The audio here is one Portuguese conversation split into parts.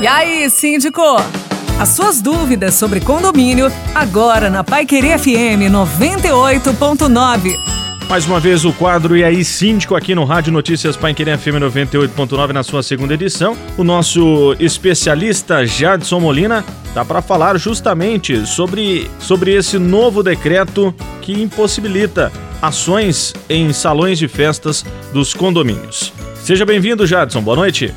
E aí, síndico? As suas dúvidas sobre condomínio, agora na Pai Querer FM 98.9. Mais uma vez o quadro E aí Síndico aqui no Rádio Notícias Pai Querer FM 98.9 na sua segunda edição. O nosso especialista Jadson Molina tá para falar justamente sobre, sobre esse novo decreto que impossibilita ações em salões de festas dos condomínios. Seja bem-vindo, Jadson. Boa noite.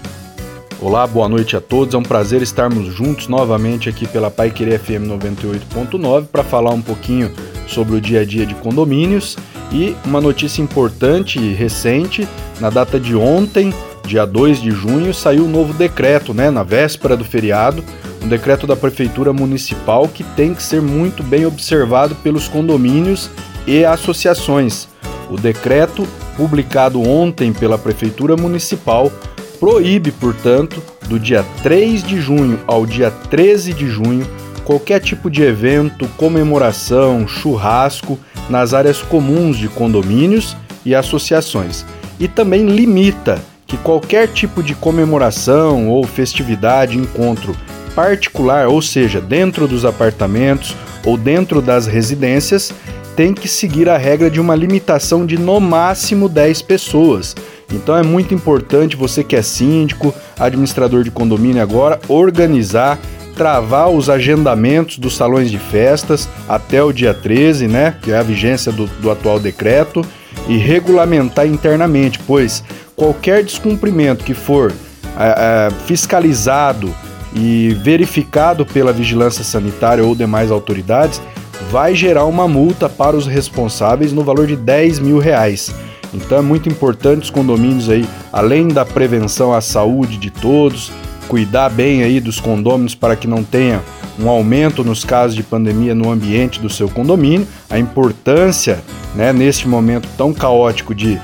Olá, boa noite a todos. É um prazer estarmos juntos novamente aqui pela Pai Querer FM 98.9 para falar um pouquinho sobre o dia a dia de condomínios e uma notícia importante e recente, na data de ontem, dia 2 de junho, saiu um novo decreto, né, na véspera do feriado, um decreto da prefeitura municipal que tem que ser muito bem observado pelos condomínios e associações. O decreto, publicado ontem pela prefeitura municipal, proíbe, portanto, do dia 3 de junho ao dia 13 de junho, qualquer tipo de evento, comemoração, churrasco nas áreas comuns de condomínios e associações. E também limita que qualquer tipo de comemoração ou festividade, encontro particular, ou seja, dentro dos apartamentos ou dentro das residências, tem que seguir a regra de uma limitação de no máximo 10 pessoas. Então é muito importante você que é síndico, administrador de condomínio agora, organizar, travar os agendamentos dos salões de festas até o dia 13, né, que é a vigência do, do atual decreto, e regulamentar internamente, pois qualquer descumprimento que for é, é, fiscalizado e verificado pela vigilância sanitária ou demais autoridades, vai gerar uma multa para os responsáveis no valor de 10 mil reais. Então é muito importante os condomínios aí, além da prevenção à saúde de todos, cuidar bem aí dos condôminos para que não tenha um aumento nos casos de pandemia no ambiente do seu condomínio, a importância, né, neste momento tão caótico de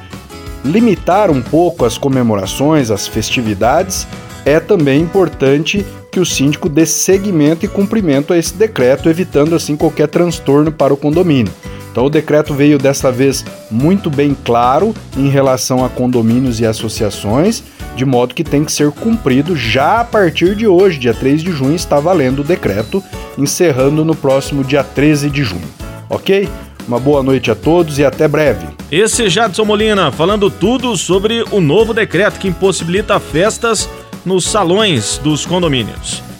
limitar um pouco as comemorações, as festividades, é também importante que o síndico dê seguimento e cumprimento a esse decreto, evitando assim qualquer transtorno para o condomínio. Então o decreto veio dessa vez muito bem claro em relação a condomínios e associações, de modo que tem que ser cumprido já a partir de hoje, dia 3 de junho, está valendo o decreto, encerrando no próximo dia 13 de junho. Ok? Uma boa noite a todos e até breve. Esse é Jadson Molina falando tudo sobre o novo decreto que impossibilita festas nos salões dos condomínios.